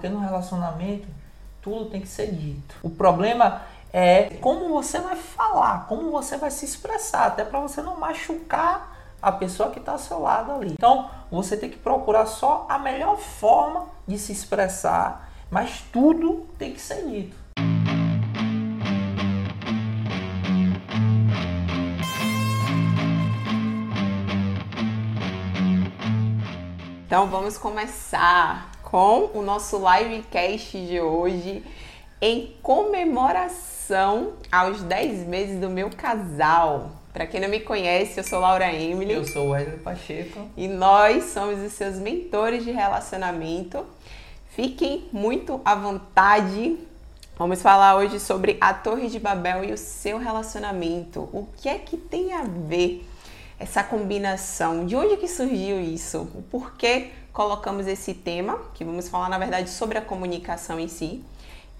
porque no relacionamento tudo tem que ser dito. O problema é como você vai falar, como você vai se expressar, até para você não machucar a pessoa que está ao seu lado ali. Então, você tem que procurar só a melhor forma de se expressar, mas tudo tem que ser dito. Então vamos começar com o nosso livecast de hoje em comemoração aos 10 meses do meu casal. Para quem não me conhece, eu sou Laura Emily. Eu sou Wesley Pacheco. E nós somos os seus mentores de relacionamento. Fiquem muito à vontade. Vamos falar hoje sobre a Torre de Babel e o seu relacionamento. O que é que tem a ver essa combinação? De onde que surgiu isso? O porquê colocamos esse tema, que vamos falar na verdade sobre a comunicação em si.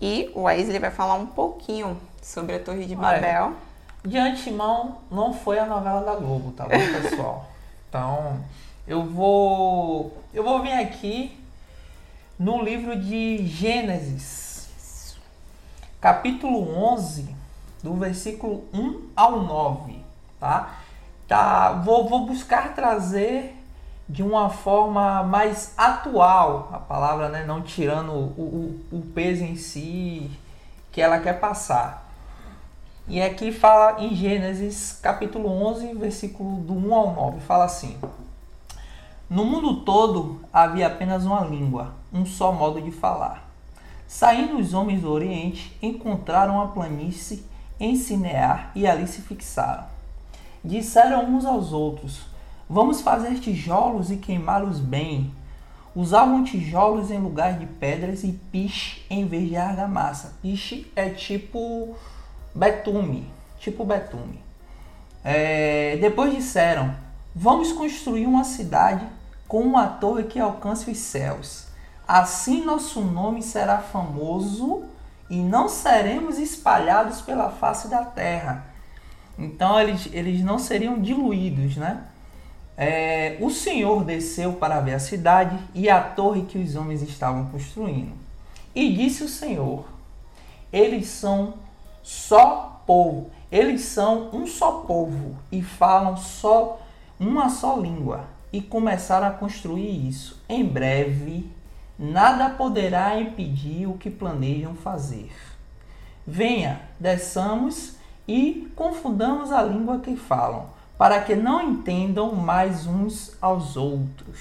E o Wesley vai falar um pouquinho sobre a Torre de Babel. Olha de antemão, não foi a novela da Globo, tá bom, pessoal? Então, eu vou eu vou vir aqui no livro de Gênesis, capítulo 11, do versículo 1 ao 9, tá? Tá, vou, vou buscar trazer de uma forma mais atual a palavra, né? Não tirando o, o, o peso em si que ela quer passar. E aqui fala em Gênesis capítulo 11, versículo do 1 ao 9, fala assim: No mundo todo havia apenas uma língua, um só modo de falar. Saindo os homens do Oriente, encontraram a planície em Sinear e ali se fixaram. Disseram uns aos outros: Vamos fazer tijolos e queimá-los bem. Usavam tijolos em lugar de pedras e piche em vez de argamassa. Piche é tipo betume, tipo betume. É, depois disseram: Vamos construir uma cidade com uma torre que alcance os céus. Assim nosso nome será famoso e não seremos espalhados pela face da terra. Então eles, eles não seriam diluídos, né? É, o Senhor desceu para ver a cidade e a torre que os homens estavam construindo. E disse o Senhor: Eles são só povo. Eles são um só povo e falam só uma só língua e começaram a construir isso. Em breve, nada poderá impedir o que planejam fazer. Venha, desçamos e confundamos a língua que falam, para que não entendam mais uns aos outros.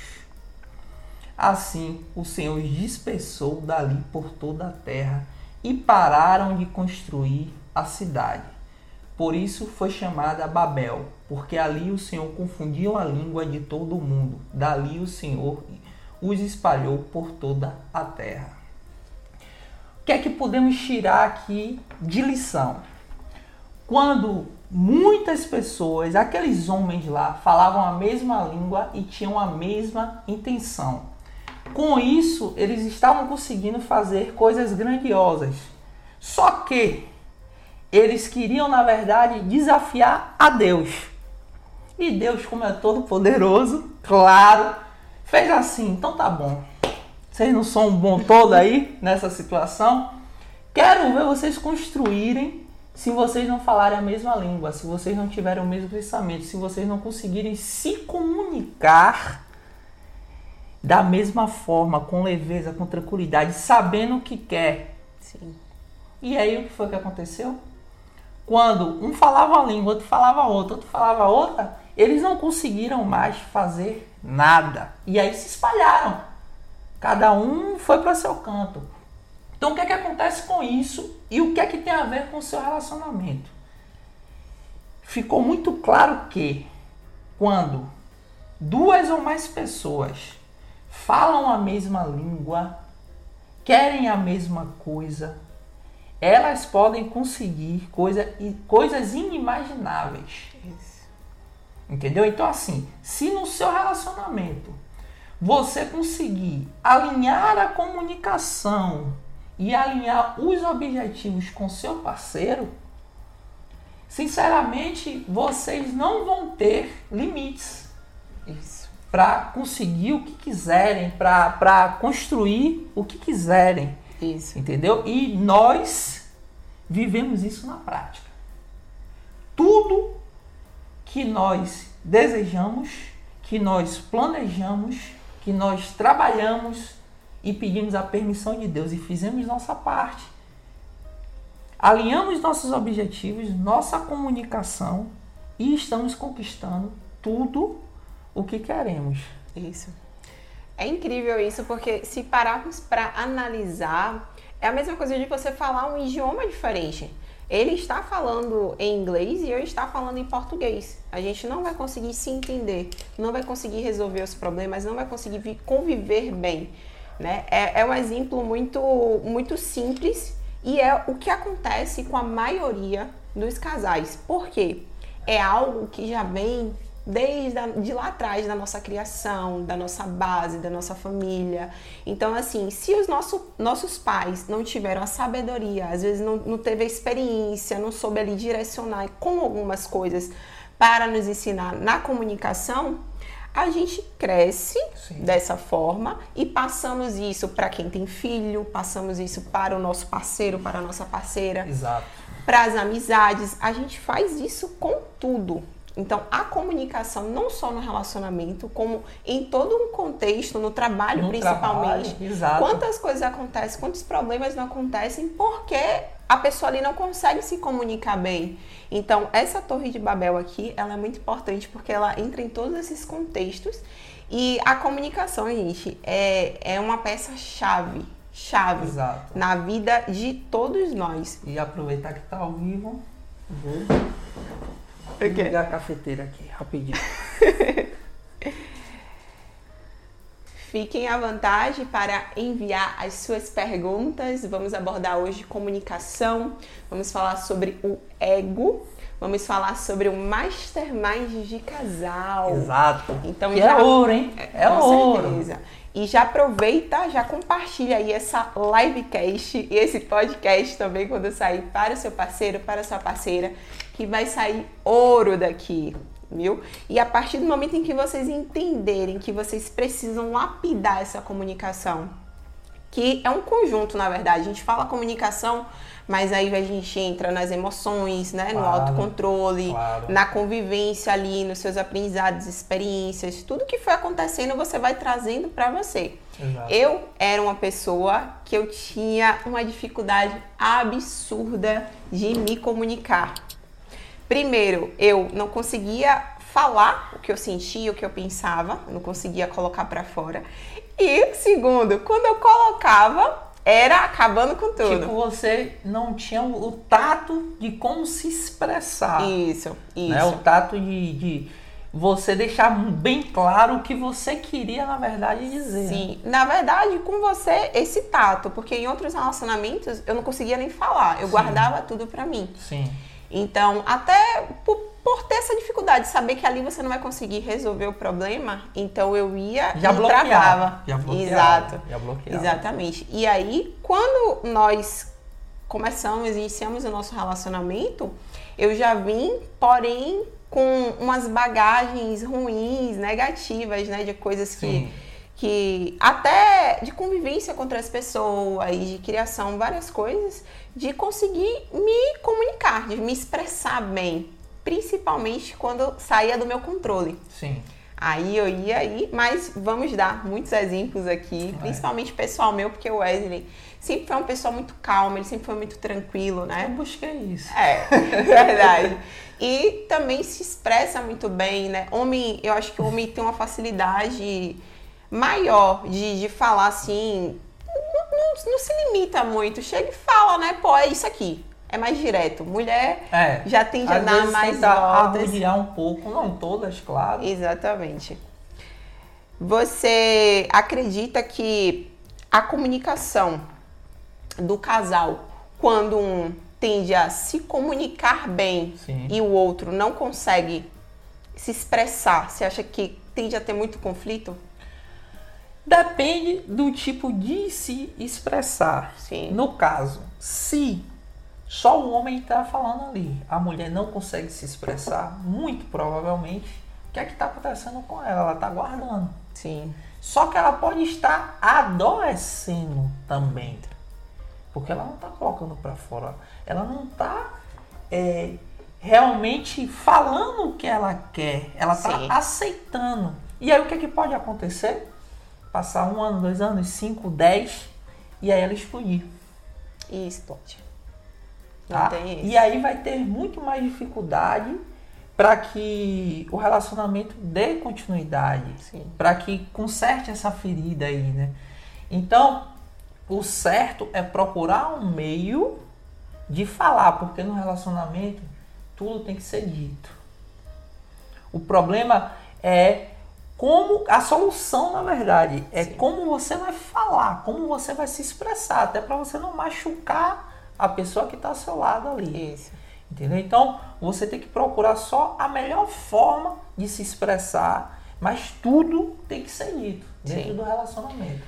Assim, o Senhor dispersou dali por toda a terra e pararam de construir a cidade. Por isso foi chamada Babel, porque ali o Senhor confundiu a língua de todo o mundo. Dali o Senhor os espalhou por toda a terra. O que é que podemos tirar aqui de lição? Quando muitas pessoas, aqueles homens lá, falavam a mesma língua e tinham a mesma intenção. Com isso, eles estavam conseguindo fazer coisas grandiosas. Só que eles queriam, na verdade, desafiar a Deus. E Deus, como é todo poderoso, claro, fez assim: então tá bom. Vocês não são um bom todo aí nessa situação? Quero ver vocês construírem se vocês não falarem a mesma língua, se vocês não tiverem o mesmo pensamento, se vocês não conseguirem se comunicar da mesma forma, com leveza, com tranquilidade, sabendo o que quer. Sim. E aí o que foi que aconteceu? Quando um falava uma língua, outro falava outra, outro falava outra, eles não conseguiram mais fazer nada. E aí se espalharam. Cada um foi para seu canto. Então o que é que acontece com isso e o que é que tem a ver com o seu relacionamento? Ficou muito claro que quando duas ou mais pessoas falam a mesma língua, querem a mesma coisa, elas podem conseguir coisa, coisas inimagináveis. Entendeu? Então, assim, se no seu relacionamento você conseguir alinhar a comunicação e alinhar os objetivos com seu parceiro, sinceramente, vocês não vão ter limites. Para conseguir o que quiserem, para construir o que quiserem. Isso. Entendeu? E nós vivemos isso na prática. Tudo que nós desejamos, que nós planejamos, que nós trabalhamos e pedimos a permissão de Deus e fizemos nossa parte. Alinhamos nossos objetivos, nossa comunicação e estamos conquistando tudo o que queremos. Isso. É incrível isso, porque se pararmos para analisar, é a mesma coisa de você falar um idioma diferente. Ele está falando em inglês e eu está falando em português. A gente não vai conseguir se entender, não vai conseguir resolver os problemas, não vai conseguir conviver bem. Né? É, é um exemplo muito, muito simples e é o que acontece com a maioria dos casais. Por quê? É algo que já vem desde a, de lá atrás da nossa criação, da nossa base, da nossa família. Então, assim, se os nosso, nossos pais não tiveram a sabedoria, às vezes não, não teve a experiência, não soube ali direcionar com algumas coisas para nos ensinar na comunicação, a gente cresce Sim. dessa forma e passamos isso para quem tem filho, passamos isso para o nosso parceiro, para a nossa parceira, para as amizades. A gente faz isso com tudo. Então, a comunicação, não só no relacionamento, como em todo um contexto, no trabalho no principalmente. Trabalho. Quantas coisas acontecem, quantos problemas não acontecem porque a pessoa ali não consegue se comunicar bem. Então, essa Torre de Babel aqui, ela é muito importante porque ela entra em todos esses contextos. E a comunicação, gente, é, é uma peça-chave chave Exato. na vida de todos nós. E aproveitar que está ao vivo, vou Okay. Vou ligar a cafeteira aqui, rapidinho. Fiquem à vontade para enviar as suas perguntas. Vamos abordar hoje comunicação, vamos falar sobre o ego, vamos falar sobre o mastermind de casal. Exato. Então que já é ouro, hein? É, com ouro. certeza. E já aproveita, já compartilha aí essa livecast e esse podcast também quando sair para o seu parceiro, para a sua parceira, que vai sair ouro daqui, viu? E a partir do momento em que vocês entenderem que vocês precisam lapidar essa comunicação, que é um conjunto, na verdade, a gente fala comunicação mas aí a gente entra nas emoções, né? No Claro, autocontrole, claro. na convivência ali, nos seus aprendizados, experiências, tudo que foi acontecendo você vai trazendo para você. Exato. Eu era uma pessoa que eu tinha uma dificuldade absurda de me comunicar. Primeiro, eu não conseguia falar o que eu sentia, o que eu pensava, eu não conseguia colocar para fora. E segundo, quando eu colocava, era acabando com tudo. Tipo, você não tinha o tato de como se expressar. Isso, isso. Né? O tato de, de você deixar bem claro o que você queria, na verdade, dizer. Sim, na verdade, com você, esse tato, porque em outros relacionamentos eu não conseguia nem falar, eu Sim. guardava tudo pra mim. Sim. Então, até por, por ter essa dificuldade, saber que ali você não vai conseguir resolver o problema, então eu ia Já e bloqueava. travava. Já bloqueava. Exato. Já bloqueava. Exatamente. E aí, quando nós começamos, iniciamos o nosso relacionamento, eu já vim, porém, com umas bagagens ruins, negativas, né? De coisas que, Sim. que até de convivência com outras pessoas, de criação, várias coisas, de conseguir me comunicar, de me expressar bem, principalmente quando saía do meu controle. Sim. Aí eu ia aí, mas vamos dar muitos exemplos aqui, É. principalmente pessoal meu, porque o Wesley sempre foi uma pessoa muito calma, ele sempre foi muito tranquilo, Eu né? busquei isso. É, verdade. E também se expressa muito bem, né? Homem, eu acho que o homem tem uma facilidade maior de, de falar assim, não, se limita muito, chega e fala, né? Pô, é isso aqui. É mais direto. Mulher É. já tende a dar mais voltas. um pouco, não todas, claro. Exatamente. Você acredita que a comunicação do casal, quando um tende a se comunicar bem Sim. e o outro não consegue se expressar, você acha que tende a ter muito conflito? Depende do tipo de se expressar. Sim. No caso, se só o homem está falando ali, a mulher não consegue se expressar, muito provavelmente o que é que está acontecendo com ela? Ela está guardando. Sim. Só que ela pode estar adoecendo também. Porque ela não está colocando para fora. Ela não está é, realmente falando o que ela quer. Ela está aceitando. E aí o que, é que pode acontecer? Passar um ano, dois anos, cinco, dez, e aí ela explodir. E explode. Tá? E aí vai ter muito mais dificuldade para que o relacionamento dê continuidade, para que conserte essa ferida aí, né? Então, o certo é procurar um meio de falar, porque no relacionamento tudo tem que ser dito. O problema é como a solução, na verdade, é Sim. como você vai falar, como você vai se expressar, até para você não machucar a pessoa que está ao seu lado ali. Isso. Entendeu? Então, você tem que procurar só a melhor forma de se expressar, mas tudo tem que ser dito dentro Sim. do relacionamento.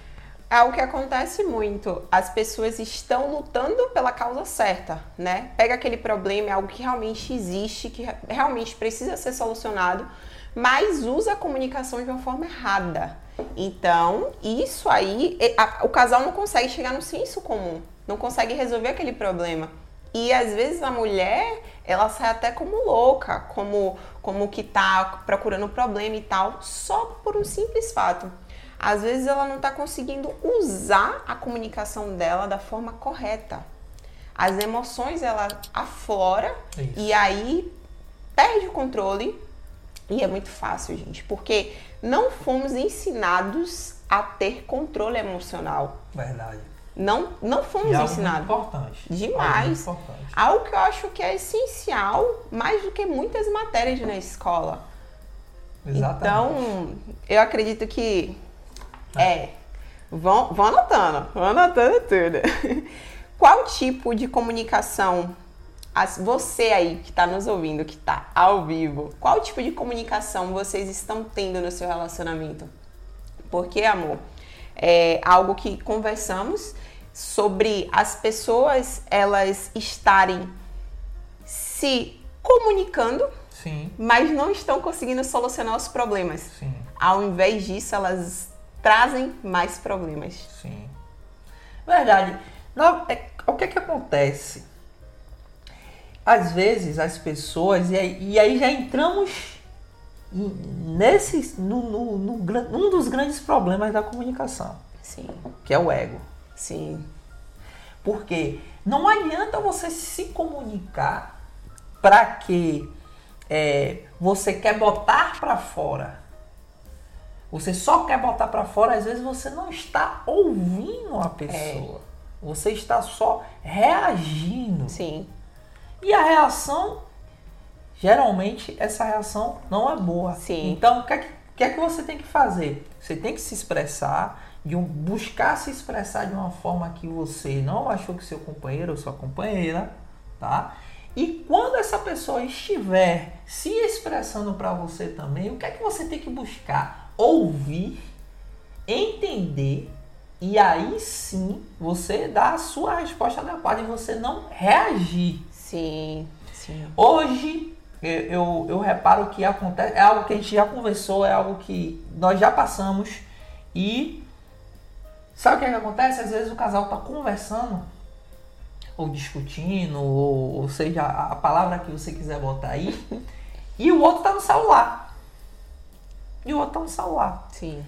É o que acontece muito. As pessoas estão lutando pela causa certa, né? Pega aquele problema, é algo que realmente existe, que realmente precisa ser solucionado, mas usa a comunicação de uma forma errada. Então, isso aí, a, o casal não consegue chegar no senso comum, não consegue resolver aquele problema. E às vezes a mulher, ela sai até como louca, como, como que tá procurando problema e tal, só por um simples fato. Às vezes ela não está conseguindo usar a comunicação dela da forma correta. As emoções ela aflora Isso. e aí perde o controle. E é muito fácil, gente, porque não fomos ensinados a ter controle emocional. Verdade. Não, não fomos e ensinados. Importante. Demais. Algo, importante. algo que eu acho que é essencial, mais do que muitas matérias na escola. Exatamente. Então, eu acredito que é. é. Vão, vão anotando, vão anotando tudo. Qual tipo de comunicação, as, você aí que está nos ouvindo, que está ao vivo, qual tipo de comunicação vocês estão tendo no seu relacionamento? Porque, amor, é algo que conversamos sobre as pessoas elas estarem se comunicando, Sim. mas não estão conseguindo solucionar os problemas. Sim. Ao invés disso, elas trazem mais problemas. Sim. Verdade. É, o que é que acontece? Às vezes as pessoas, e aí, e aí já entramos nesse, no, no, no, um dos grandes problemas da comunicação. Sim. Que é o ego. Sim. Porque não adianta você se comunicar para que é, você quer botar para fora você só quer botar para fora, às vezes você não está ouvindo a pessoa. É. Você está só reagindo. Sim. E a reação, geralmente, essa reação não é boa. Sim. Então, o que, é que, que, é que você tem que fazer? Você tem que se expressar, de um, buscar se expressar de uma forma que você não achou que seu companheiro ou sua companheira, tá? E quando essa pessoa estiver se expressando para você também, o que é que você tem que buscar? ouvir, entender e aí sim você dá a sua resposta adequada e você não reagir. Sim, sim. Hoje eu, eu reparo que acontece, é algo que a gente já conversou, é algo que nós já passamos e sabe o que, é que acontece? Às vezes o casal está conversando ou discutindo, ou, ou seja, a, a palavra que você quiser botar aí, e o outro está no celular e o outro tá no celular. Sim.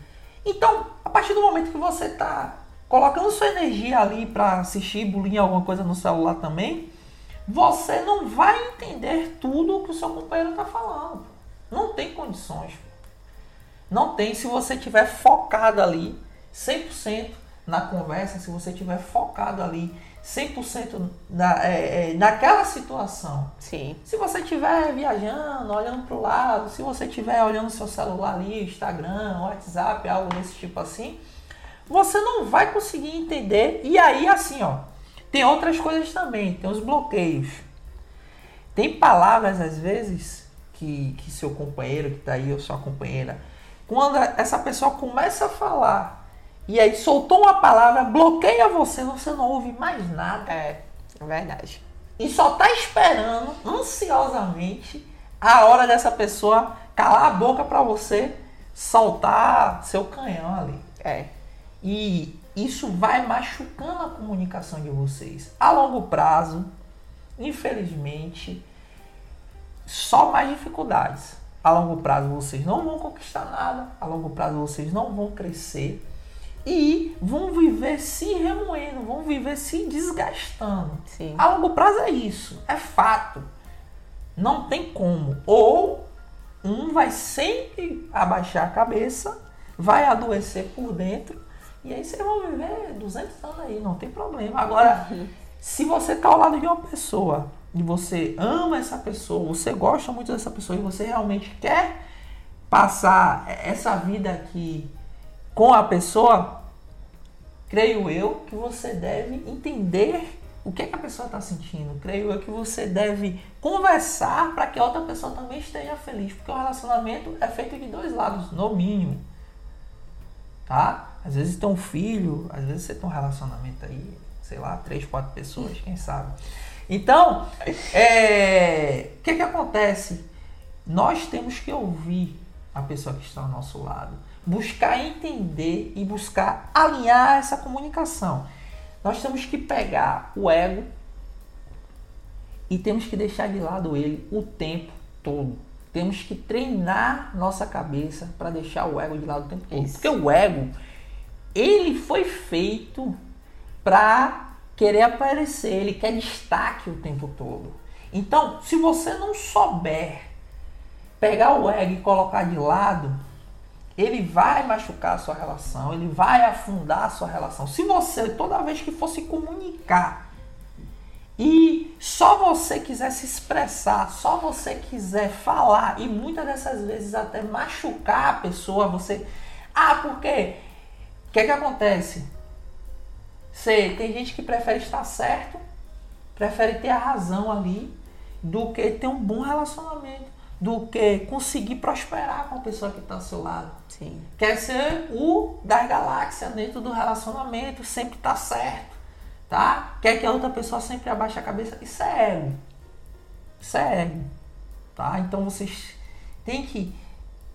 Então, a partir do momento que você tá colocando sua energia ali para assistir bolinha alguma coisa no celular também, você não vai entender tudo o que o seu companheiro tá falando. Não tem condições. Não tem se você tiver focado ali 100% na conversa, se você tiver focado ali 100% na, é, é, naquela situação. Sim. Se você estiver viajando, olhando para o lado, se você estiver olhando seu celular ali, Instagram, WhatsApp, algo desse tipo assim, você não vai conseguir entender. E aí, assim, ó, tem outras coisas também, tem os bloqueios. Tem palavras, às vezes, que, que seu companheiro que está aí, ou sua companheira, quando essa pessoa começa a falar e aí soltou uma palavra, bloqueia você, você não ouve mais nada. É, é verdade. E só tá esperando ansiosamente a hora dessa pessoa calar a boca para você soltar seu canhão ali. É. E isso vai machucando a comunicação de vocês. A longo prazo, infelizmente, só mais dificuldades. A longo prazo vocês não vão conquistar nada, a longo prazo vocês não vão crescer e vão viver se remoendo, vão viver se desgastando. Sim. A longo prazo é isso, é fato. Não tem como. Ou um vai sempre abaixar a cabeça, vai adoecer por dentro, e aí vocês vão viver 200 anos aí, não tem problema. Agora, se você tá ao lado de uma pessoa e você ama essa pessoa, você gosta muito dessa pessoa e você realmente quer passar essa vida aqui com a pessoa, creio eu que você deve entender o que, é que a pessoa está sentindo. Creio eu que você deve conversar para que a outra pessoa também esteja feliz, porque o relacionamento é feito de dois lados, no mínimo. Tá? Às vezes tem um filho, às vezes você tem um relacionamento aí, sei lá, três, quatro pessoas, quem sabe. Então, é, o que, que acontece? Nós temos que ouvir a pessoa que está ao nosso lado, buscar entender e buscar alinhar essa comunicação. Nós temos que pegar o ego e temos que deixar de lado ele o tempo todo. Temos que treinar nossa cabeça para deixar o ego de lado o tempo todo. Isso. Porque o ego, ele foi feito para querer aparecer, ele quer destaque o tempo todo. Então, se você não souber pegar o ego e colocar de lado, ele vai machucar a sua relação, ele vai afundar a sua relação. Se você, toda vez que for se comunicar, e só você quiser se expressar, só você quiser falar, e muitas dessas vezes até machucar a pessoa, você. Ah, por quê? O que, é que acontece? Você, tem gente que prefere estar certo, prefere ter a razão ali, do que ter um bom relacionamento, do que conseguir prosperar com a pessoa que está ao seu lado. Sim. Quer ser o das galáxias dentro do relacionamento, sempre tá certo, tá? Quer que a outra pessoa sempre abaixe a cabeça. Isso é ego. Isso é ego, tá? Então vocês têm que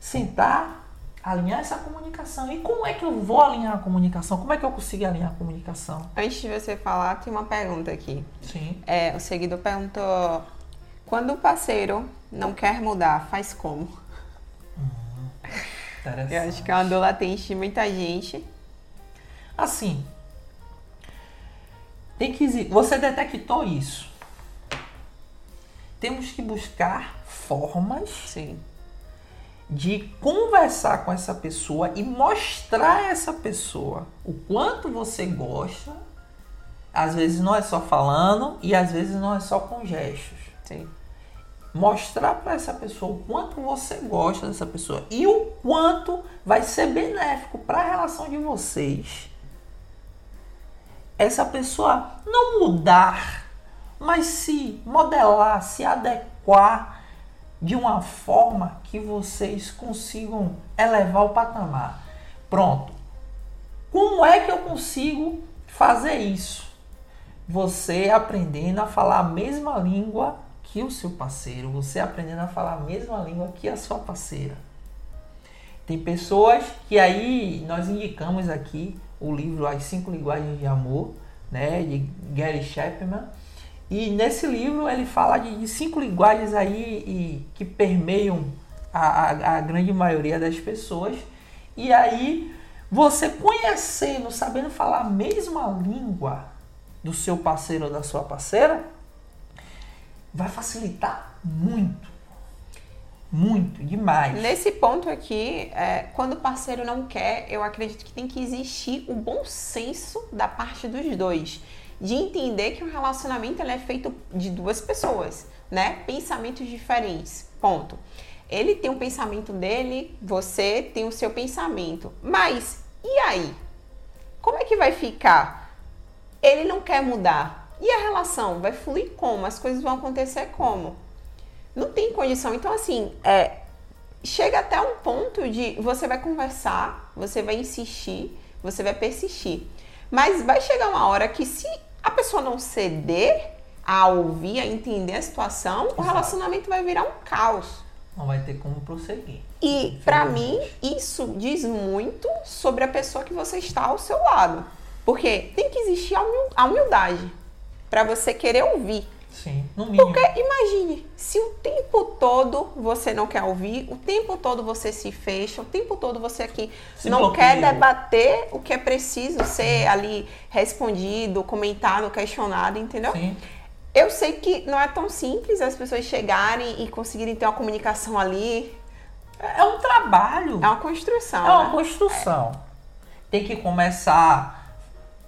sentar, alinhar essa comunicação. E como é que eu vou alinhar a comunicação? Como é que eu consigo alinhar a comunicação? Antes de você falar, tem uma pergunta aqui. Sim. É, o seguidor perguntou: quando o parceiro não quer mudar, faz como? Interessante. Eu acho que é uma dor latente de muita gente. Assim, tem que você detectou isso. Temos que buscar formas Sim. De conversar com essa pessoa e mostrar a essa pessoa o quanto você gosta. Às vezes não é só falando e às vezes não é só com gestos. Sim. Mostrar para essa pessoa o quanto você gosta dessa pessoa e o quanto vai ser benéfico para a relação de vocês. Essa pessoa não mudar, mas se modelar, se adequar de uma forma que vocês consigam elevar o patamar. Pronto. Como é que eu consigo fazer isso? Você aprendendo a falar a mesma língua que o seu parceiro, você aprendendo a falar a mesma língua que a sua parceira. Tem pessoas que aí nós indicamos aqui o livro As Cinco Linguagens de Amor, né, de Gary Chapman. E nesse livro ele fala de, cinco linguagens aí e, que permeiam a, a, a grande maioria das pessoas. E aí você conhecendo, sabendo falar a mesma língua do seu parceiro ou da sua parceira, vai facilitar muito. Muito, demais. Nesse ponto aqui, é, quando o parceiro não quer, eu acredito que tem que existir o bom senso da parte dos dois. De entender que o relacionamento é feito de duas pessoas, né? Pensamentos diferentes. Ponto. Ele tem um pensamento dele, você tem o seu pensamento. Mas, e aí? Como é que vai ficar? Ele não quer mudar. E a relação? Vai fluir como? As coisas vão acontecer como? Não tem condição. Então, assim, é, chega até um ponto de você vai conversar, você vai insistir, você vai persistir. Mas vai chegar uma hora que se a pessoa não ceder, a ouvir, a entender a situação, Exato. o relacionamento vai virar um caos. Não vai ter como prosseguir. E para mim, isso diz muito sobre a pessoa que você está ao seu lado. Porque tem que existir a humil- a humildade para você querer ouvir. Sim, no mínimo. Porque imagine, se o tempo todo você não quer ouvir, o tempo todo você se fecha, o tempo todo você aqui Se não bloqueia. quer debater o que é preciso ser ali respondido, comentado, questionado, entendeu? Sim. Eu sei que não é tão simples as pessoas chegarem e conseguirem ter uma comunicação ali. É um trabalho. É uma construção. É uma né? construção. Tem que começar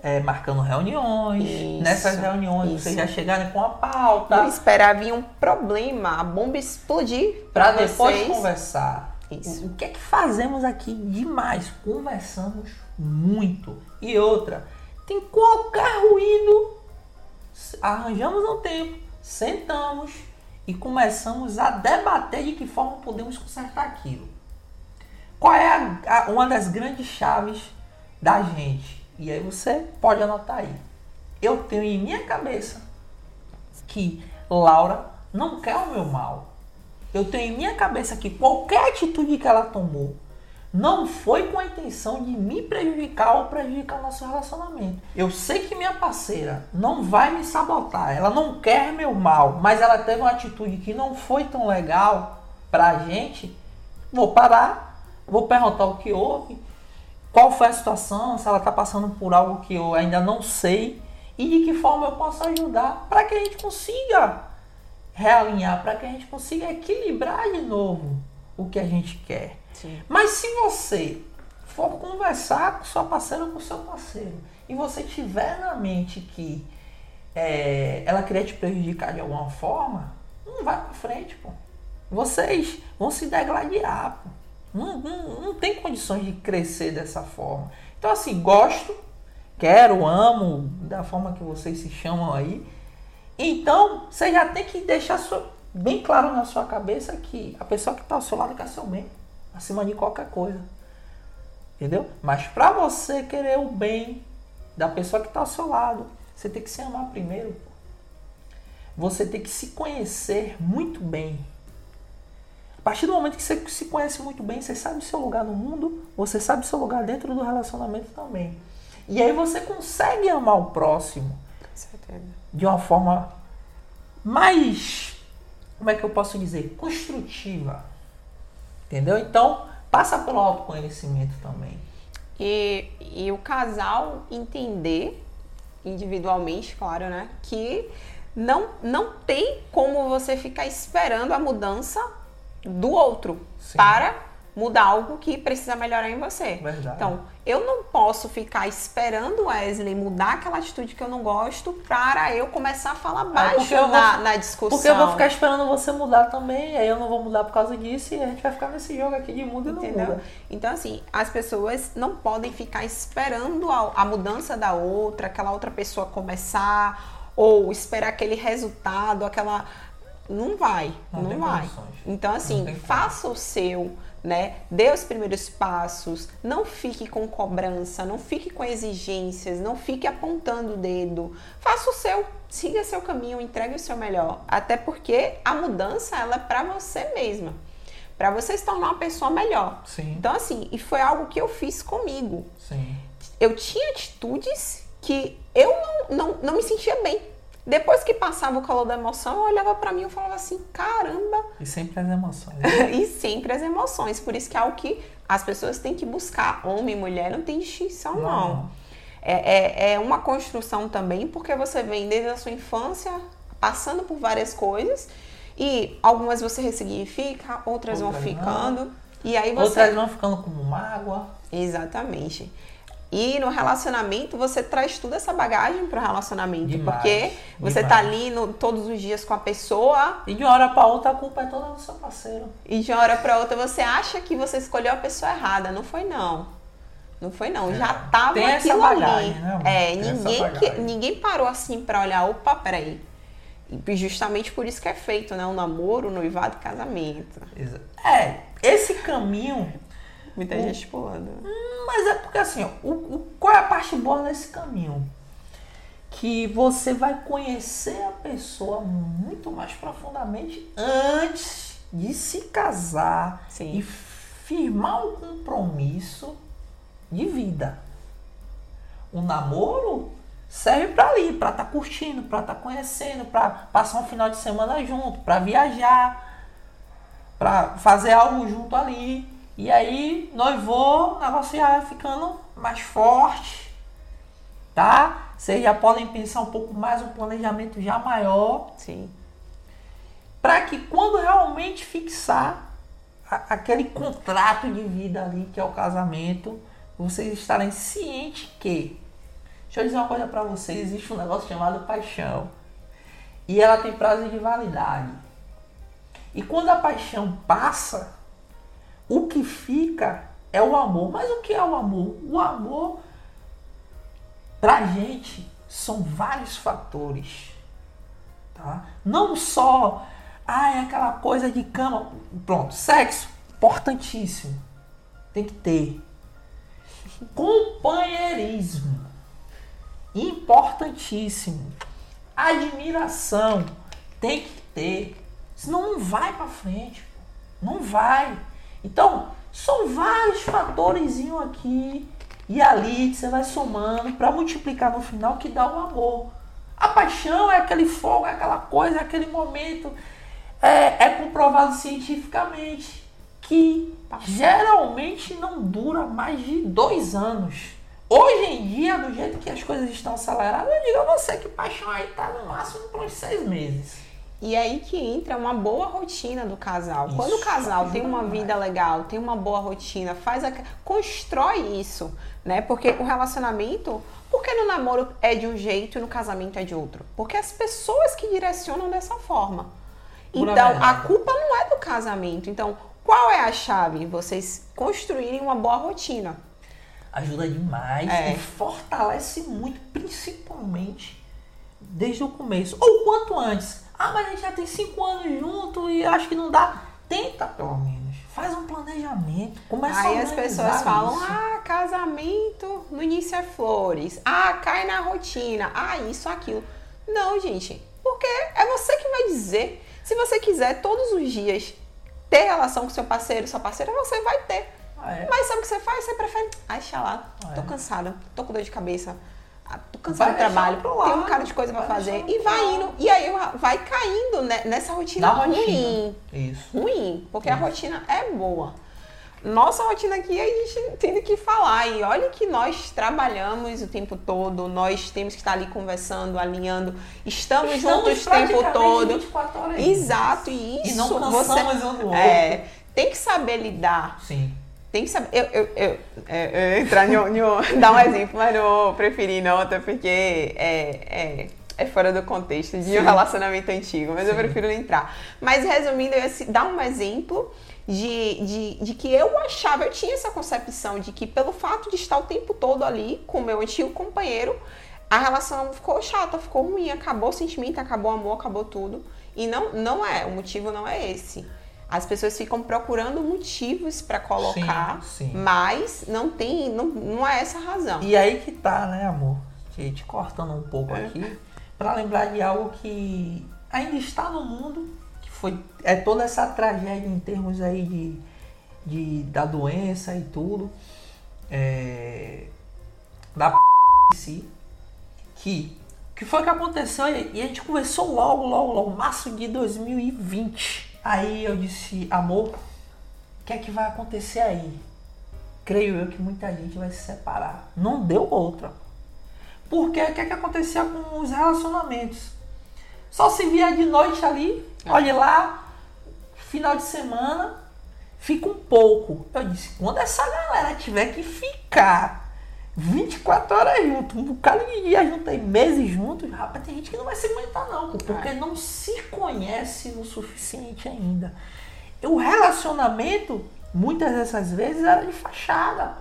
é, marcando reuniões. Isso, Nessas reuniões isso. vocês já chegarem com a Não pauta. esperar vir um problema, a bomba explodir Para depois vocês. conversar. Isso. O, o que é que fazemos aqui demais? Conversamos muito. E outra, tem qualquer ruído, arranjamos um tempo, sentamos e começamos a debater de que forma podemos consertar aquilo. Qual é a- a- uma das grandes chaves da gente? E aí você pode anotar aí. Eu tenho em minha cabeça que Laura não quer o meu mal. Eu tenho em minha cabeça que qualquer atitude que ela tomou não foi com a intenção de me prejudicar ou prejudicar o nosso relacionamento. Eu sei que minha parceira não vai me sabotar, ela não quer meu mal, mas ela teve uma atitude que não foi tão legal pra gente. Vou parar, vou perguntar o que houve, qual foi a situação, se ela está passando por algo que eu ainda não sei e de que forma eu posso ajudar para que a gente consiga realinhar, para que a gente consiga equilibrar de novo o que a gente quer. Sim. Mas se você for conversar com sua parceira ou com seu parceiro e você tiver na mente que é, ela queria te prejudicar de alguma forma, não vai pra frente, pô. Vocês vão se degladiar, pô. Não, não, não tem condições de crescer dessa forma. Então, assim, gosto, quero, amo, da forma que vocês se chamam aí. Então, você já tem que deixar sua- bem claro na sua cabeça que a pessoa que está ao seu lado quer seu bem, acima de qualquer coisa. Entendeu? Mas para você querer o bem da pessoa que está ao seu lado, você tem que se amar primeiro. Você tem que se conhecer muito bem. A partir do momento que você se conhece muito bem, você sabe o seu lugar no mundo, você sabe o seu lugar dentro do relacionamento também. E aí você consegue amar o próximo de uma forma mais, como é que eu posso dizer, construtiva. Entendeu? Então, passa pelo autoconhecimento também. E, e o casal entender individualmente, claro, né? Que não, não tem como você ficar esperando a mudança do outro Sim. para mudar algo que precisa melhorar em você. Verdade. Então, eu não posso ficar esperando o Wesley mudar aquela atitude que eu não gosto para eu começar a falar porque baixo vou- na, na discussão. Porque eu vou ficar esperando você mudar também, aí eu não vou mudar por causa disso e a gente vai ficar nesse jogo aqui de muda e não Entendeu? muda. Então, assim, as pessoas não podem ficar esperando a, a mudança da outra, aquela outra pessoa começar, ou esperar aquele resultado, aquela. Não vai, Não não, vai. condições. Então, assim, faça o seu, né? Dê os primeiros passos, não fique com cobrança, não fique com exigências, não fique apontando o dedo. Faça o seu, siga seu caminho, entregue o seu melhor. Até porque a mudança, ela é pra você mesma. Pra você se tornar uma pessoa melhor. Sim, Então, assim, e foi algo que eu fiz comigo. sim. Eu tinha atitudes que eu não, não, não me sentia bem. Depois que passava o calor da emoção, eu olhava pra mim e falava assim: caramba, E sempre as emoções. né? e sempre as emoções. Por isso que é algo que as pessoas têm que buscar. Homem e mulher não tem distinção, não. É, é, é uma construção também, porque você vem desde a sua infância passando por várias coisas. E algumas você ressignifica, outras, vão Outras não. ficando. E aí você. Outras vão ficando como mágoa. Exatamente. E no relacionamento você traz toda essa bagagem pro relacionamento, Demais, porque você demais. tá ali no- todos os dias com a pessoa E de uma hora pra outra a culpa é toda do seu parceiro. e de uma hora para outra você acha que você escolheu a pessoa errada, não foi não. Não foi não, já tava Tem essa aquilo bagagem, ali. né, é, Tem ninguém que, ninguém parou assim para olhar, opa, peraí. E justamente por isso que é feito, né, o namoro, o noivado e casamento. É, esse caminho Muita O- gente pulando. Mas é porque assim, o, o- qual é a parte boa nesse caminho? que você vai conhecer a pessoa muito mais profundamente antes de se casar Sim. e firmar um compromisso de vida. O namoro serve para ali, para estar tá curtindo, para estar tá conhecendo, para passar um final de semana junto, para viajar, para fazer algo junto ali. E aí, o negócio já vai ficando mais forte, tá? Vocês já podem pensar um pouco mais, um planejamento já maior. Sim. Para que quando realmente fixar a, aquele contrato de vida ali, que é o casamento, vocês estarem cientes que. Deixa eu dizer uma coisa para vocês: existe um negócio chamado paixão. E ela tem prazo de validade. E quando a paixão passa, o que fica é o amor. Mas o que é o amor? O amor, pra gente, são vários fatores. Tá? Não só ah, é aquela coisa de cama. Pronto, sexo, importantíssimo. Tem que ter. Companheirismo, importantíssimo. Admiração, tem que ter. Senão não vai para frente. Não vai. Então, são vários fatores aqui e ali que você vai somando para multiplicar no final que dá o amor. A paixão é aquele fogo, é aquela coisa, é aquele momento. É, é comprovado cientificamente que geralmente não dura mais de dois anos. Hoje em dia, do jeito que as coisas estão aceleradas, eu digo a você que paixão aí tá no máximo por uns seis meses. E aí que entra uma boa rotina do casal. Isso. Quando o casal tem uma vida legal, tem uma boa rotina, faz a... constrói isso, né? Porque o relacionamento, porque no namoro é de um jeito e no casamento é de outro? Porque as pessoas que direcionam dessa forma. Então, a culpa não é do casamento. Então, qual é a chave? Vocês construírem uma boa rotina. Ajuda demais é. e fortalece muito, principalmente desde o começo. Ou quanto antes ah, mas a gente já tem cinco anos junto e acho que não dá. Tenta, pelo menos. Faz um planejamento. Começa Aí as pessoas falam, isso. ah, casamento no início é flores. Ah, cai na rotina. Ah, isso, aquilo. Não, gente. Porque é você que vai dizer. Se você quiser todos os dias ter relação com seu parceiro, sua parceira, você vai ter. Ah, é? Mas sabe o que você faz? Você prefere. Ai, lá, ah, tô é? cansada, tô com dor de cabeça tô cansado do trabalho, tem um cara de coisa para fazer e vai indo. E aí vai caindo nessa rotina Na ruim. Rotina. Isso. Ruim, porque Isso. a rotina é boa. Nossa rotina aqui a gente tem que falar. E olha que nós trabalhamos o tempo todo, nós temos que estar ali conversando, alinhando, estamos, estamos juntos o tempo todo. 24 horas. Exato, e isso. E não cansamos você, um do outro. É, tem que saber lidar. Sim tem que saber. Eu, eu, eu, é, eu entrar em, em, dar um exemplo, mas não vou preferir não, até porque é, é, é fora do contexto de Sim. um relacionamento antigo, mas Sim. eu prefiro não entrar. Mas resumindo, eu ia dar um exemplo de, de, de que eu achava, eu tinha essa concepção de que pelo fato de estar o tempo todo ali com o meu antigo companheiro, a relação ficou chata, ficou ruim, acabou o sentimento, acabou o amor, acabou tudo. E não, não é, o motivo não é esse. As pessoas ficam procurando motivos para colocar, sim, sim. mas não tem, não, não é essa a razão. E aí que tá, né, amor? Te, te cortando um pouco é. aqui, para lembrar de algo que ainda está no mundo, que foi é toda essa tragédia em termos aí de, de da doença e tudo, é, da p... em si, que que foi que aconteceu e a gente conversou logo, logo, logo, março de 2020 Aí eu disse, amor, o que é que vai acontecer aí? Creio eu que muita gente vai se separar. Não deu outra. Porque o que é que acontecia com os relacionamentos? Só se via de noite ali, é. olhe lá, final de semana, fica um pouco. Eu disse, quando essa galera tiver que ficar 24 horas junto, um bocado de dias junto aí, meses juntos, rapaz, tem gente que não vai se aguentar não, porque é. não se conhece o suficiente ainda. E o relacionamento, muitas dessas vezes, era de fachada.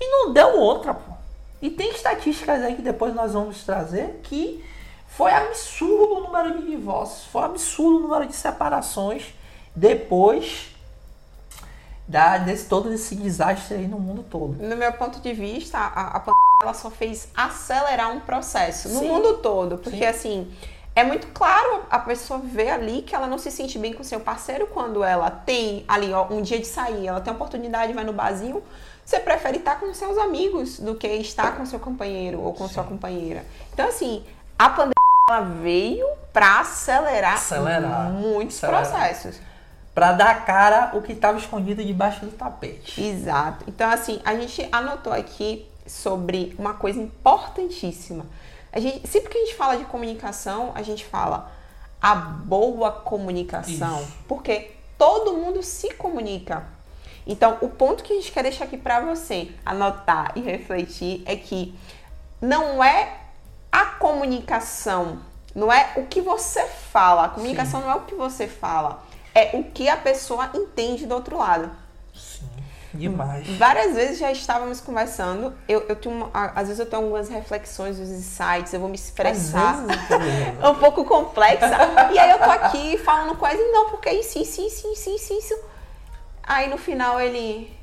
E não deu outra, pô. E tem estatísticas aí que depois nós vamos trazer que foi absurdo o número de divórcios, foi absurdo o número de separações depois da, desse todo esse desastre aí no mundo todo. No meu ponto de vista, a, a pandemia ela só fez acelerar um processo no Sim. mundo todo. Porque Sim. assim, é muito claro a pessoa ver ali que ela não se sente bem com seu parceiro quando ela tem ali ó, um dia de sair, ela tem a oportunidade, vai no barzinho. Você prefere estar com seus amigos do que estar com seu companheiro ou com sua companheira. Então, assim, a pandemia ela veio para acelerar, Acelerar. muitos Acelerar. processos. Pra dar cara o que estava escondido debaixo do tapete. Exato. Então, assim, a gente anotou aqui sobre uma coisa importantíssima. A gente, sempre que a gente fala de comunicação, a gente fala a boa comunicação. Isso. Porque todo mundo se comunica. Então, o ponto que a gente quer deixar aqui para você anotar e refletir é que não é a comunicação, não é o que você fala. A comunicação não é o que você fala, é o que a pessoa entende do outro lado. Sim, demais. Várias vezes já estávamos conversando. Eu, eu tenho uma- às vezes eu tenho algumas reflexões, os insights, eu vou me expressar. É um pouco complexa. E aí eu tô aqui falando ele, não, porque isso, isso, isso, isso, isso, isso. Aí no final ele.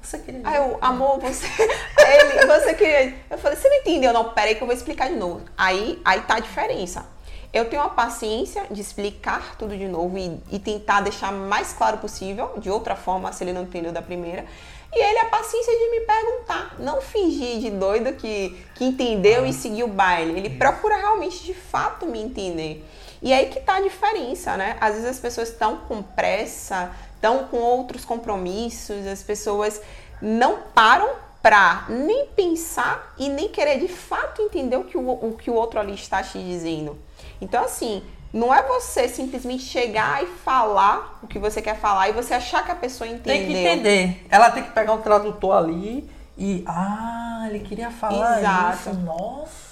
Você queria Aí eu, amor, você. Ele, você queria. Eu falei, você não entendeu? Não, peraí que eu vou explicar de novo. Aí, aí tá a diferença. Eu tenho a paciência de explicar tudo de novo e, e tentar deixar mais claro possível, de outra forma, se ele não entendeu da primeira. E ele a paciência de me perguntar, não fingir de doido que, que entendeu e seguiu o baile. Ele procura realmente, de fato, me entender. E aí que tá a diferença, né? Às vezes as pessoas estão com pressa, estão com outros compromissos, as pessoas não param pra nem pensar e nem querer de fato entender o que o, o que o outro ali está te dizendo. Então, assim, não é você simplesmente chegar e falar o que você quer falar e você achar que a pessoa entendeu. Tem que entender. Ela tem que pegar um tradutor ali e. Ah, ele queria falar Exato. isso. Nossa.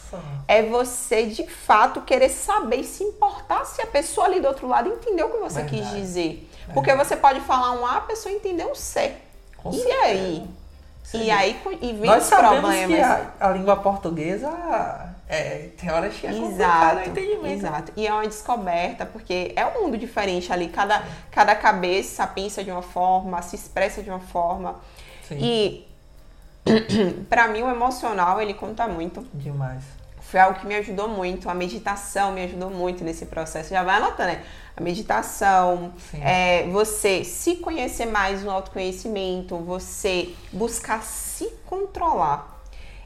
É você de fato querer saber e se importar se a pessoa ali do outro lado entendeu o que você quis Verdade. dizer. Porque você pode falar um A, a pessoa entendeu um C. Com e certeza. aí? Sim. E aí e vem Nós os sabemos problemas. que a, a língua portuguesa é, tem horas que é complicado Exato, o entendimento. exato. E é uma descoberta, porque é um mundo diferente ali. Cada, cada cabeça pensa de uma forma, se expressa de uma forma. Sim. E pra mim o emocional, ele conta muito. Demais. Foi algo que me ajudou muito. A meditação me ajudou muito nesse processo. Já vai anotando, né? A meditação, é, você se conhecer mais no autoconhecimento, você buscar se controlar.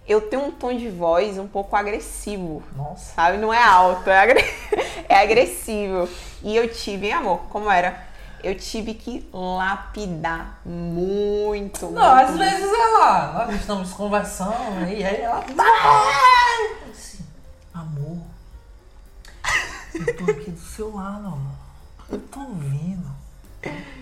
Eu tenho um tom de voz um pouco agressivo, Nossa. sabe? Não é alto, é, agre- é agressivo. E eu tive, hein, amor, como era? Eu tive que lapidar muito. Não, muito, às vezes ela. Nós estamos conversando e aí ela. Assim, amor. Eu tô aqui do seu lado, amor. Eu tô ouvindo.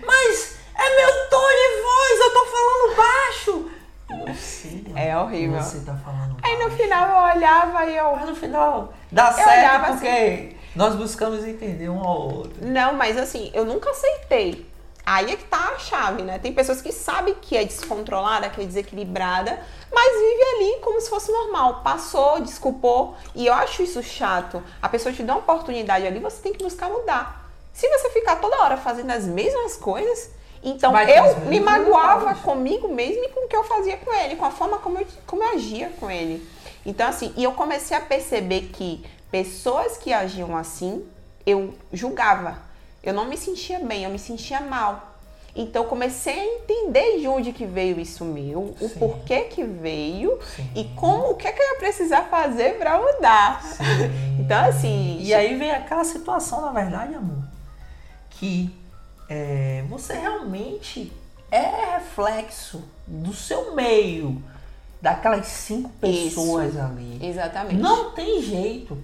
Mas é meu tom de voz, eu tô falando baixo. Eu sei. É horrível. Você tá falando Aí no final eu olhava e eu. Mas no final dá certo assim. porque nós buscamos entender um ao outro. Não, mas assim, eu nunca aceitei. Aí é que tá a chave, né? Tem pessoas que sabem que é descontrolada, que é desequilibrada, mas vive ali como se fosse normal. Passou, desculpou. E eu acho isso chato. A pessoa te dá uma oportunidade ali, você tem que buscar mudar. Se você ficar toda hora fazendo as mesmas coisas, então eu me magoava comigo mesmo e com o que eu fazia com ele, com a forma como eu, como eu agia com ele. Então, assim, e eu comecei a perceber que pessoas que agiam assim, eu julgava. Eu não me sentia bem, eu me sentia mal. Então, eu comecei a entender de onde que veio isso meu, o Sim. porquê que veio Sim. e como, o que, que eu ia precisar fazer para mudar. Sim. Então, assim, E aí vem aquela situação, na verdade, amor, que é, você realmente é reflexo do seu meio, daquelas cinco pessoas ali. Exatamente. Não tem jeito.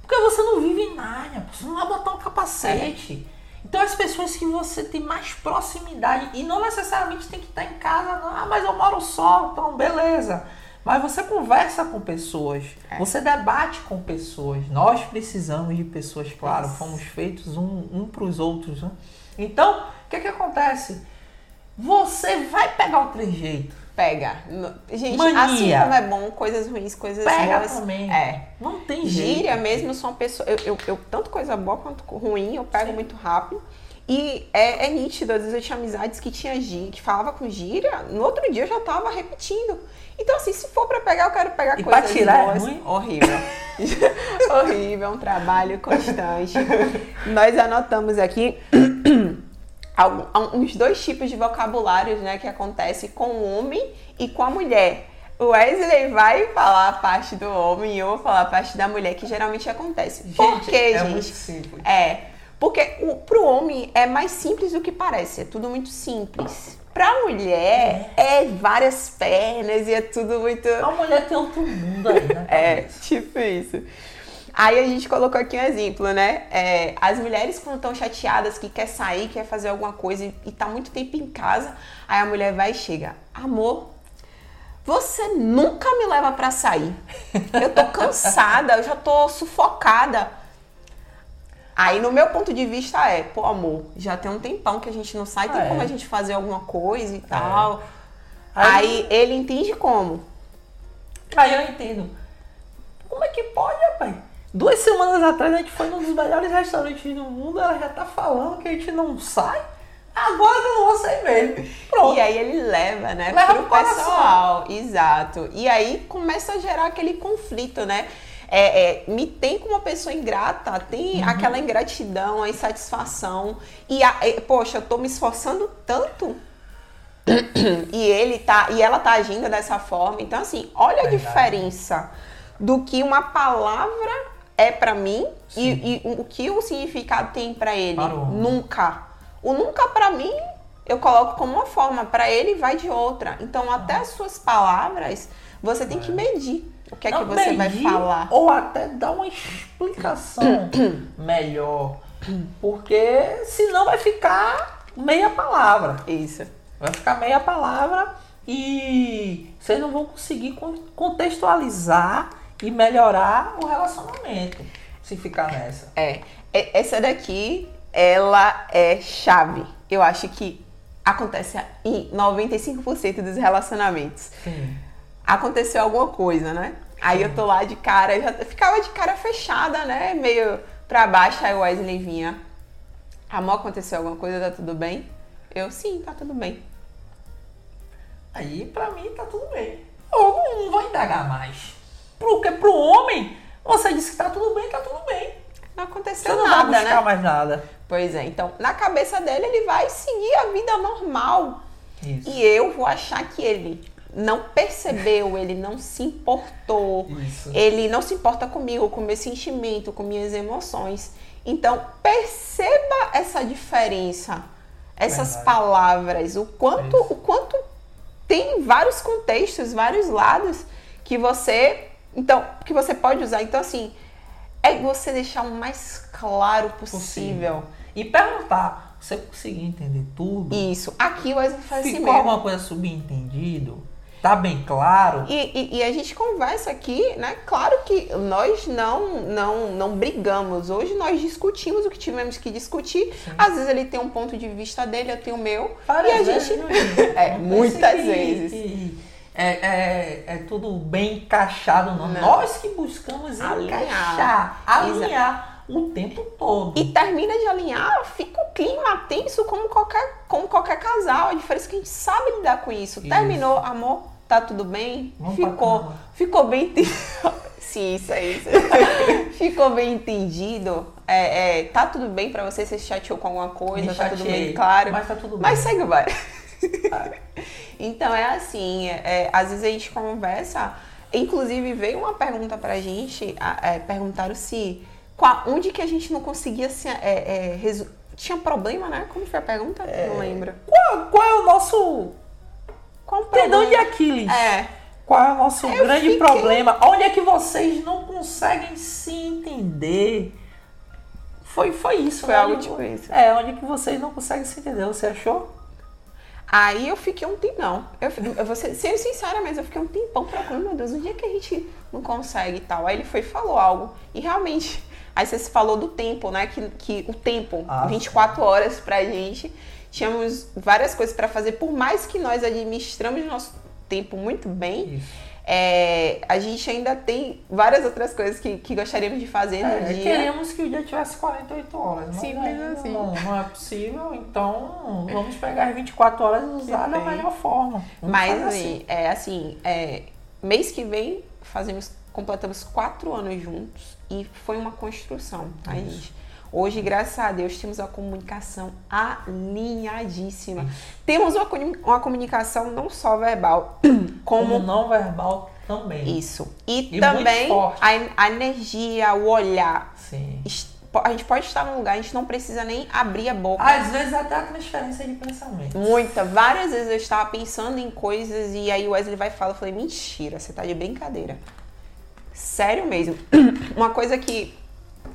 Porque você não vive em Nárnia, você não vai botar um capacete. Então as pessoas que você tem mais proximidade, e não necessariamente tem que estar em casa, não. Ah, mas eu moro só, então beleza. Mas você conversa com pessoas, É. você debate com pessoas. Nós precisamos de pessoas, claro, Isso. fomos feitos um, um para os outros. Né? Então, o que, que acontece? Você vai pegar o trejeito. Pega. Gente, Mania. assim como é bom, coisas ruins, coisas Pega boas. também. É. Não tem jeito. Gíria mesmo, sou uma pessoa. Eu, eu, eu- tanto coisa boa quanto ruim, eu pego muito rápido. E é, é nítido, às vezes eu tinha amizades que tinha gíria, que falava com gíria, no outro dia eu já tava repetindo. Então, assim, se for pra pegar, eu quero pegar E pra tirar é boas. ruim? Horrível. Horrível, é um trabalho constante. Nós anotamos aqui uns dois tipos de vocabulários, né, que acontece com o homem e com a mulher. O Wesley vai falar a parte do homem e eu vou falar a parte da mulher, que geralmente acontece. Por Gente, quê, é gente? muito simples. É, porque o, pro homem é mais simples do que parece, é tudo muito simples. Pra mulher é várias pernas e é tudo muito. A mulher tem outro mundo aí, né? É, tipo isso. Aí a gente colocou aqui um exemplo, né? É, as mulheres quando estão chateadas, que quer sair, quer fazer alguma coisa e, e tá muito tempo em casa, aí a mulher vai e chega, amor, você nunca me leva pra sair. Eu tô cansada, eu já tô sufocada. Aí no meu ponto de vista é, pô amor, já tem um tempão que a gente não sai, tem é. como a gente fazer alguma coisa e tal. Aí- Aí ele entende como? Aí eu entendo. Como é que pode, rapaz? Duas semanas atrás a gente foi num dos melhores restaurantes do mundo, ela já tá falando que a gente não sai. Agora eu não vou sair mesmo. Pronto. E aí ele leva, né, Leva pro pessoal. Exato. E aí começa a gerar aquele conflito, né? É, é, me tem como uma pessoa ingrata, tem aquela ingratidão, a insatisfação. E, a- e, poxa, eu tô me esforçando tanto. e ele tá, e ela tá agindo dessa forma. Então, assim, olha a Verdade. diferença do que uma palavra é pra mim e, e o que o significado tem pra ele. Para o homem. Nunca. O nunca pra mim eu coloco como uma forma, pra ele vai de outra. Então, até as suas palavras, você tem que medir o que é que você vai falar. Ou até dar uma explicação melhor. Porque senão vai ficar meia palavra. Isso. Vai ficar meia palavra e vocês não vão conseguir con- contextualizar e melhorar o relacionamento se ficar nessa. É. Essa daqui, ela é chave. Eu acho que acontece em 95% dos relacionamentos. Sim. Aconteceu alguma coisa, né? Aí eu tô lá de cara, já ficava de cara fechada, né? Meio pra baixo, aí o Wesley vinha. Amor, aconteceu alguma coisa, tá tudo bem? Eu, sim, tá tudo bem. Aí pra mim tá tudo bem. Eu não vou indagar mais. Porque pro homem, você disse que tá tudo bem, tá tudo bem. Não Você aconteceu não nada, vai buscar né? mais nada. Pois é, então, na cabeça dele, ele vai seguir a vida normal. Isso. E eu vou achar que ele não percebeu, ele não se importou, Isso. ele não se importa comigo, com meu sentimento, com minhas emoções. Então, perceba essa diferença, essas Verdade. palavras, o quanto, Isso. o quanto tem vários contextos, vários lados que você, então, que você pode usar. Então, assim, é você deixar o mais claro possível. E perguntar, você conseguiu entender tudo? Isso. Aqui o Wesley faz assim Ficou mesmo. alguma coisa subentendido? Tá bem claro? E, e- e a gente conversa aqui, né? Claro que nós não, não, não brigamos. Hoje nós discutimos o que tivemos que discutir. Às vezes ele tem um ponto de vista dele, eu tenho o meu. Várias e a gente. gente? É, muitas que- vezes. que É, é, é tudo bem encaixado, não. Não. Nós que buscamos encaixar, alinhar o tempo todo. E termina de alinhar, fica o clima tenso como qualquer, como qualquer casal. A diferença é que a gente sabe lidar com isso. Isso. Terminou, amor, tá tudo bem? Vamos ficou, ficou bem entendido. Sim, isso é isso. ficou bem entendido. É, é, tá tudo bem pra você? Você se chateou com alguma coisa? Me tá tudo chateei, bem claro? mas tá tudo Mas bem. segue o baile. então é assim, é, às vezes a gente conversa. Inclusive veio uma pergunta pra gente, é, perguntaram se qual- onde que a gente não conseguia se, é, é, resu- tinha problema, né? Como foi a pergunta? Não lembro. Qual, qual é o nosso Qual o tendão de problema? Aquiles? É, Qual é o nosso Eu grande fiquei- problema? Onde é que vocês não conseguem se entender? Foi, foi isso. Foi né? algo tipo isso. É, onde é que vocês não conseguem se entender? Você achou? Aí eu fiquei um tempão. Eu, eu vou ser, ser sincera, mas eu fiquei um tempão procurando, meu Deus, um dia que a gente não consegue e tal. Aí ele foi e falou algo. E realmente, aí você se falou do tempo, né? Que, que o tempo, Ah, 24 horas pra gente. Tínhamos várias coisas pra fazer, por mais que nós administramos nosso tempo muito bem, Isso. É, a gente ainda tem várias outras coisas que, que gostaríamos de fazer no É, dia. queremos que o dia tivesse 48 horas. Mas Simples ainda assim. Não, não é possível, então vamos pegar as 24 horas e usar da melhor forma. Vamos Mas fazer assim, é assim, é, mês que vem fazemos, completamos quatro anos juntos e foi uma construção, tá, gente? Hoje, graças a Deus, temos uma comunicação alinhadíssima. Temos uma, uma comunicação não só verbal, como como não verbal também. isso. E, E também a, a energia, o olhar. Sim. A gente pode estar num lugar, a gente não precisa nem abrir a boca. Às vezes até a transferência de pensamento. Muita. Várias vezes eu estava pensando em coisas e aí o Wesley vai e fala, eu falei, mentira, você tá de brincadeira. Sério mesmo. Uma coisa que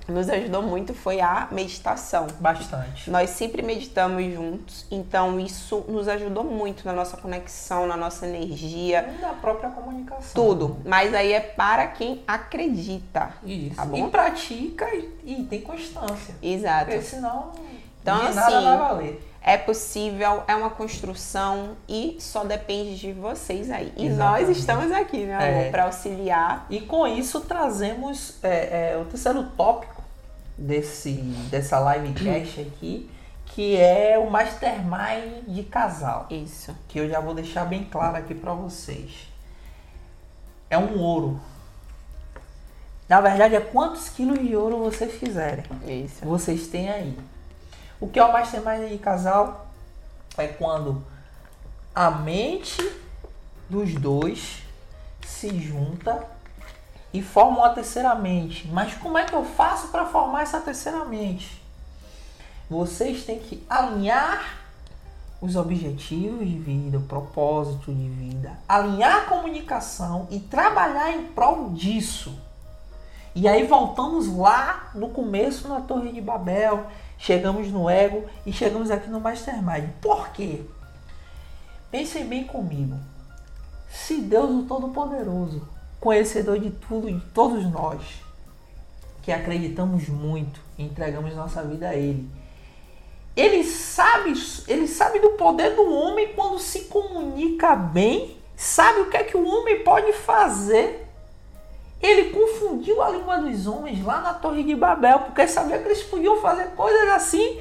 nos ajudou muito foi a meditação. Bastante. Nós sempre meditamos juntos, então isso nos ajudou muito na nossa conexão, na nossa energia, E da própria comunicação. tudo. Mas aí é para quem acredita. Isso. Tá bom? E pratica e, e tem constância. Exato. Porque senão Então, de nada assim, vai valer. É possível, é uma construção e só depende de vocês aí. E Exatamente. nós estamos aqui, né, amor, É. para auxiliar. E com isso trazemos é, é, o terceiro tópico desse, dessa livecast aqui, que é o Mastermind de casal. Isso. Que eu já vou deixar bem claro aqui para vocês. É um ouro. Na verdade, é quantos quilos de ouro vocês quiserem. Isso. vocês têm aí. O que é o mastermind de casal? É quando a mente dos dois se junta e forma uma terceira mente. Mas como é que eu faço para formar essa terceira mente? Vocês têm que alinhar os objetivos de vida, o propósito de vida, alinhar a comunicação e trabalhar em prol disso. E aí voltamos lá no começo na Torre de Babel, chegamos no ego e chegamos aqui no Mastermind. Por quê? Pensem bem comigo. Se Deus, o Todo-Poderoso, conhecedor de tudo, de todos nós, que acreditamos muito e entregamos nossa vida a Ele, ele sabe, ele sabe do poder do homem quando se comunica bem, sabe o que é que o homem pode fazer. Ele confundiu a língua dos homens lá na Torre de Babel, porque sabia que eles podiam fazer coisas assim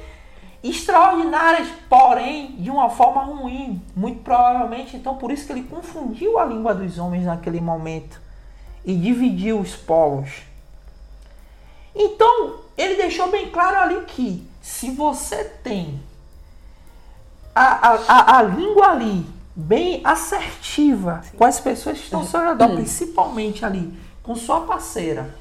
extraordinárias, porém de uma forma ruim, muito provavelmente. Então, por isso que ele confundiu a língua dos homens naquele momento e dividiu os povos. Então, ele deixou bem claro ali que se você tem a, a, a, língua ali bem assertiva com as pessoas que estão ao seu redor, principalmente ali com sua parceira.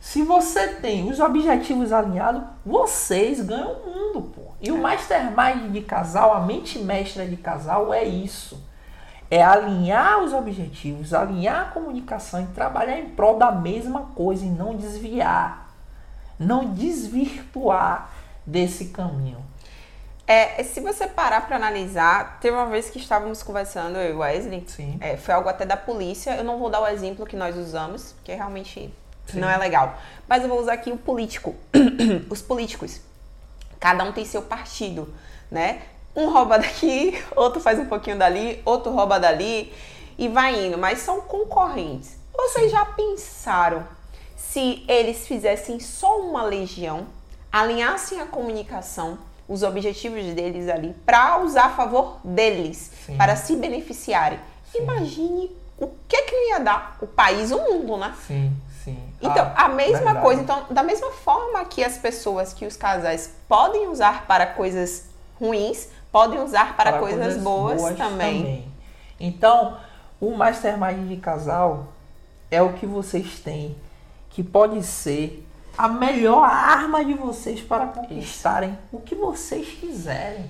Se você tem os objetivos alinhados, vocês ganham o mundo, pô. E o mastermind de casal, a mente mestra de casal é isso. É alinhar os objetivos, alinhar a comunicação e trabalhar em prol da mesma coisa e não desviar, não desvirtuar desse caminho. É, se você parar para analisar, teve uma vez que estávamos conversando, eu e Wesley, Sim. é, foi algo até da polícia, eu não vou dar o exemplo que nós usamos, porque realmente Sim. não é legal. Mas eu vou usar aqui o político, os políticos. Cada um tem seu partido, né? Um rouba daqui, outro faz um pouquinho dali, outro rouba dali e vai indo, mas são concorrentes. Vocês já pensaram se eles fizessem só uma legião, alinhassem a comunicação, os objetivos deles ali, para usar a favor deles, Sim. para se beneficiarem? Sim. Imagine o que que não ia dar o país, o mundo, né? Sim, sim. Então, Ah, a mesma verdade. coisa, então, da mesma forma que as pessoas, que os casais podem usar para coisas ruins, podem usar para, coisas, boas, também. Então, o mastermind de casal é o que vocês têm, que pode ser a melhor arma de vocês para conquistarem o que vocês quiserem.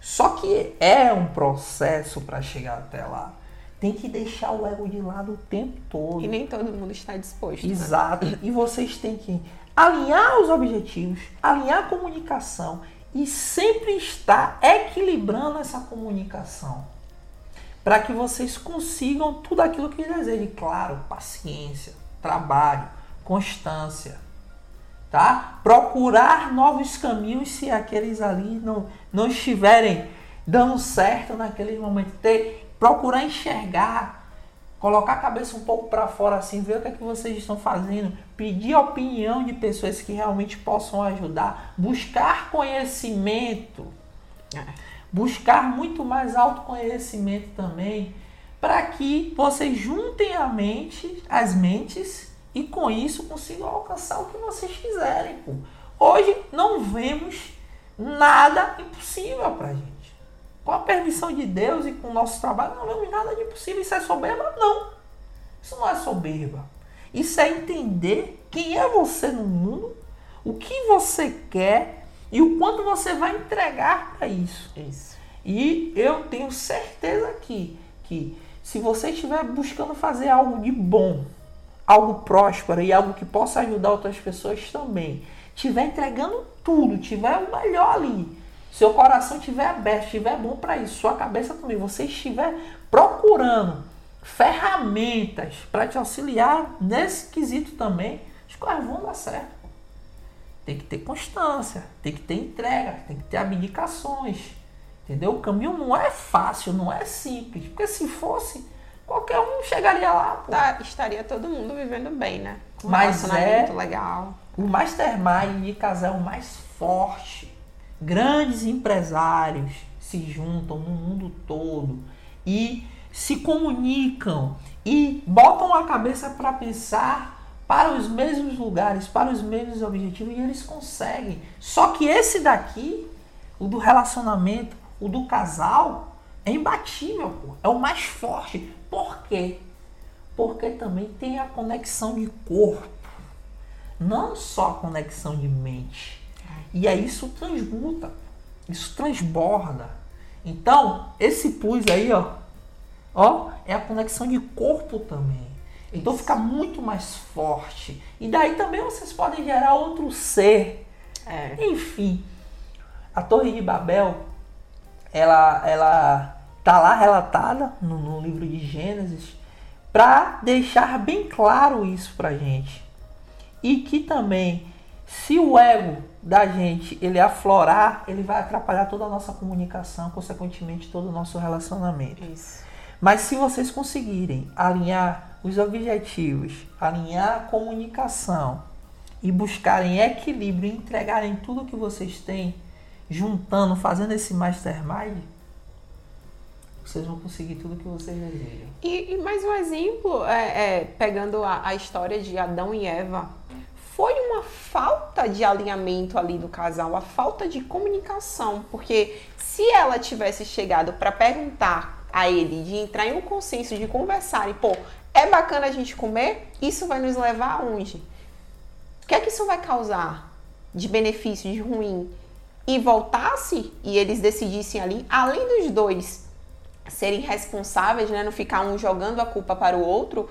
Só que é um processo para chegar até lá. Tem que deixar o ego de lado o tempo todo. E nem todo mundo está disposto. né? Exato. E vocês têm que alinhar os objetivos, alinhar a comunicação e sempre estar equilibrando essa comunicação. Para que vocês consigam tudo aquilo que desejam. Claro, paciência, trabalho, constância. Tá? Procurar novos caminhos se aqueles ali não, não estiverem dando certo naquele momento. Ter, procurar enxergar colocar a cabeça um pouco para fora assim, ver o que é que vocês estão fazendo, pedir a opinião de pessoas que realmente possam ajudar, buscar conhecimento, é. buscar muito mais autoconhecimento também, para que vocês juntem a mente, as mentes e com isso consigam alcançar o que vocês quiserem. Pô. Hoje não vemos nada impossível para gente. Com a permissão de Deus e com o nosso trabalho, não vemos nada de impossível. Isso é soberba? Não. Isso não é soberba. Isso é entender quem é você no mundo, o que você quer e o quanto você vai entregar para isso. Isso. E eu tenho certeza aqui que se você estiver buscando fazer algo de bom, algo próspero e algo que possa ajudar outras pessoas também, estiver entregando tudo, tiver o melhor ali, seu coração estiver aberto, estiver bom para isso, sua cabeça também, você estiver procurando ferramentas para te auxiliar nesse quesito também, as coisas vão dar certo. Tem que ter constância, tem que ter entrega, tem que ter abdicações. Entendeu? O caminho não é fácil, não é simples. Porque se fosse, qualquer um chegaria lá. Tá, estaria todo mundo vivendo bem, né? Um Mas é legal. O mastermind de casal mais forte grandes empresários se juntam no mundo todo e se comunicam e botam a cabeça para pensar para os mesmos lugares, para os mesmos objetivos e eles conseguem. Só que esse daqui, o do relacionamento, o do casal, é imbatível, pô. é o mais forte. Por quê? Porque também tem a conexão de corpo, não só a conexão de mente. E aí isso transmuta, isso transborda. Então, esse pus aí, ó, ó, é a conexão de corpo também. Então fica muito mais forte. E daí também vocês podem gerar outro ser. É. Enfim, a Torre de Babel, ela, ela tá lá relatada no, no livro de Gênesis para deixar bem claro isso pra gente. E que também, se o ego da gente ele aflorar, ele vai atrapalhar toda a nossa comunicação, consequentemente todo o nosso relacionamento. Isso. Mas se vocês conseguirem alinhar os objetivos, alinhar a comunicação e buscarem equilíbrio, entregarem tudo que vocês têm, juntando, fazendo esse mastermind, vocês vão conseguir tudo que vocês desejam. E, e mais um exemplo, é, é pegando a, a história de Adão e Eva foi uma falta de alinhamento ali do casal, a falta de comunicação, porque se ela tivesse chegado para perguntar a ele, de entrar em um consenso, de conversar e pô, é bacana a gente comer, isso vai nos levar aonde? O que é que isso vai causar de benefício, de ruim? E voltasse e eles decidissem ali, além dos dois serem responsáveis, né, não ficar um jogando a culpa para o outro,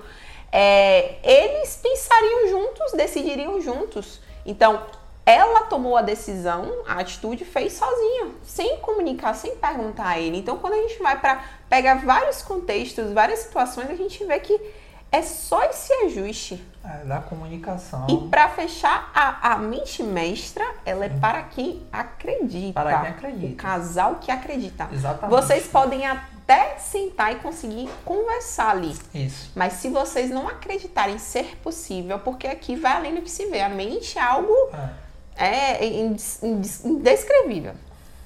é, eles pensariam juntos, decidiriam juntos. Então, ela tomou a decisão, a atitude fez sozinha, sem comunicar, sem perguntar a ele. Então, quando a gente vai para pegar vários contextos, várias situações, a gente vê que é só esse ajuste. É, da comunicação. E para fechar, a, a mente mestra, ela é para quem acredita. Para quem acredita. O casal que acredita. Exatamente. Vocês podem até até sentar e conseguir conversar ali. Isso. Mas se vocês não acreditarem ser possível, porque aqui vai além do que se vê, a mente é algo é. é indescrevível.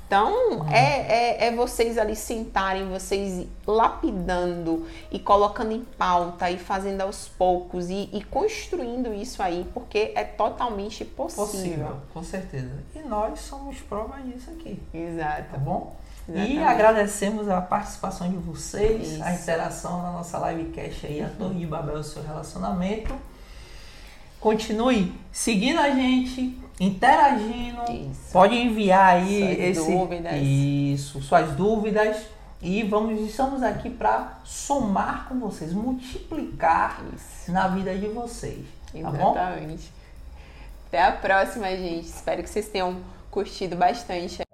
Então, uhum. é, é, é, vocês ali sentarem, vocês lapidando e colocando em pauta e fazendo aos poucos e, e construindo isso aí, porque é totalmente possível. Possível, com certeza. E nós somos prova disso aqui. Exato. Tá bom? Exatamente. E agradecemos a participação de vocês, Isso. a interação na nossa livecast aí, a Torre de Babel, o seu relacionamento. Continue seguindo a gente, interagindo. Isso. Pode enviar aí suas esse, dúvidas. Isso, suas dúvidas. E vamos, estamos aqui para somar com vocês, multiplicar Isso. na vida de vocês. Tá Exatamente. Bom? Até a próxima, gente. Espero que vocês tenham curtido bastante.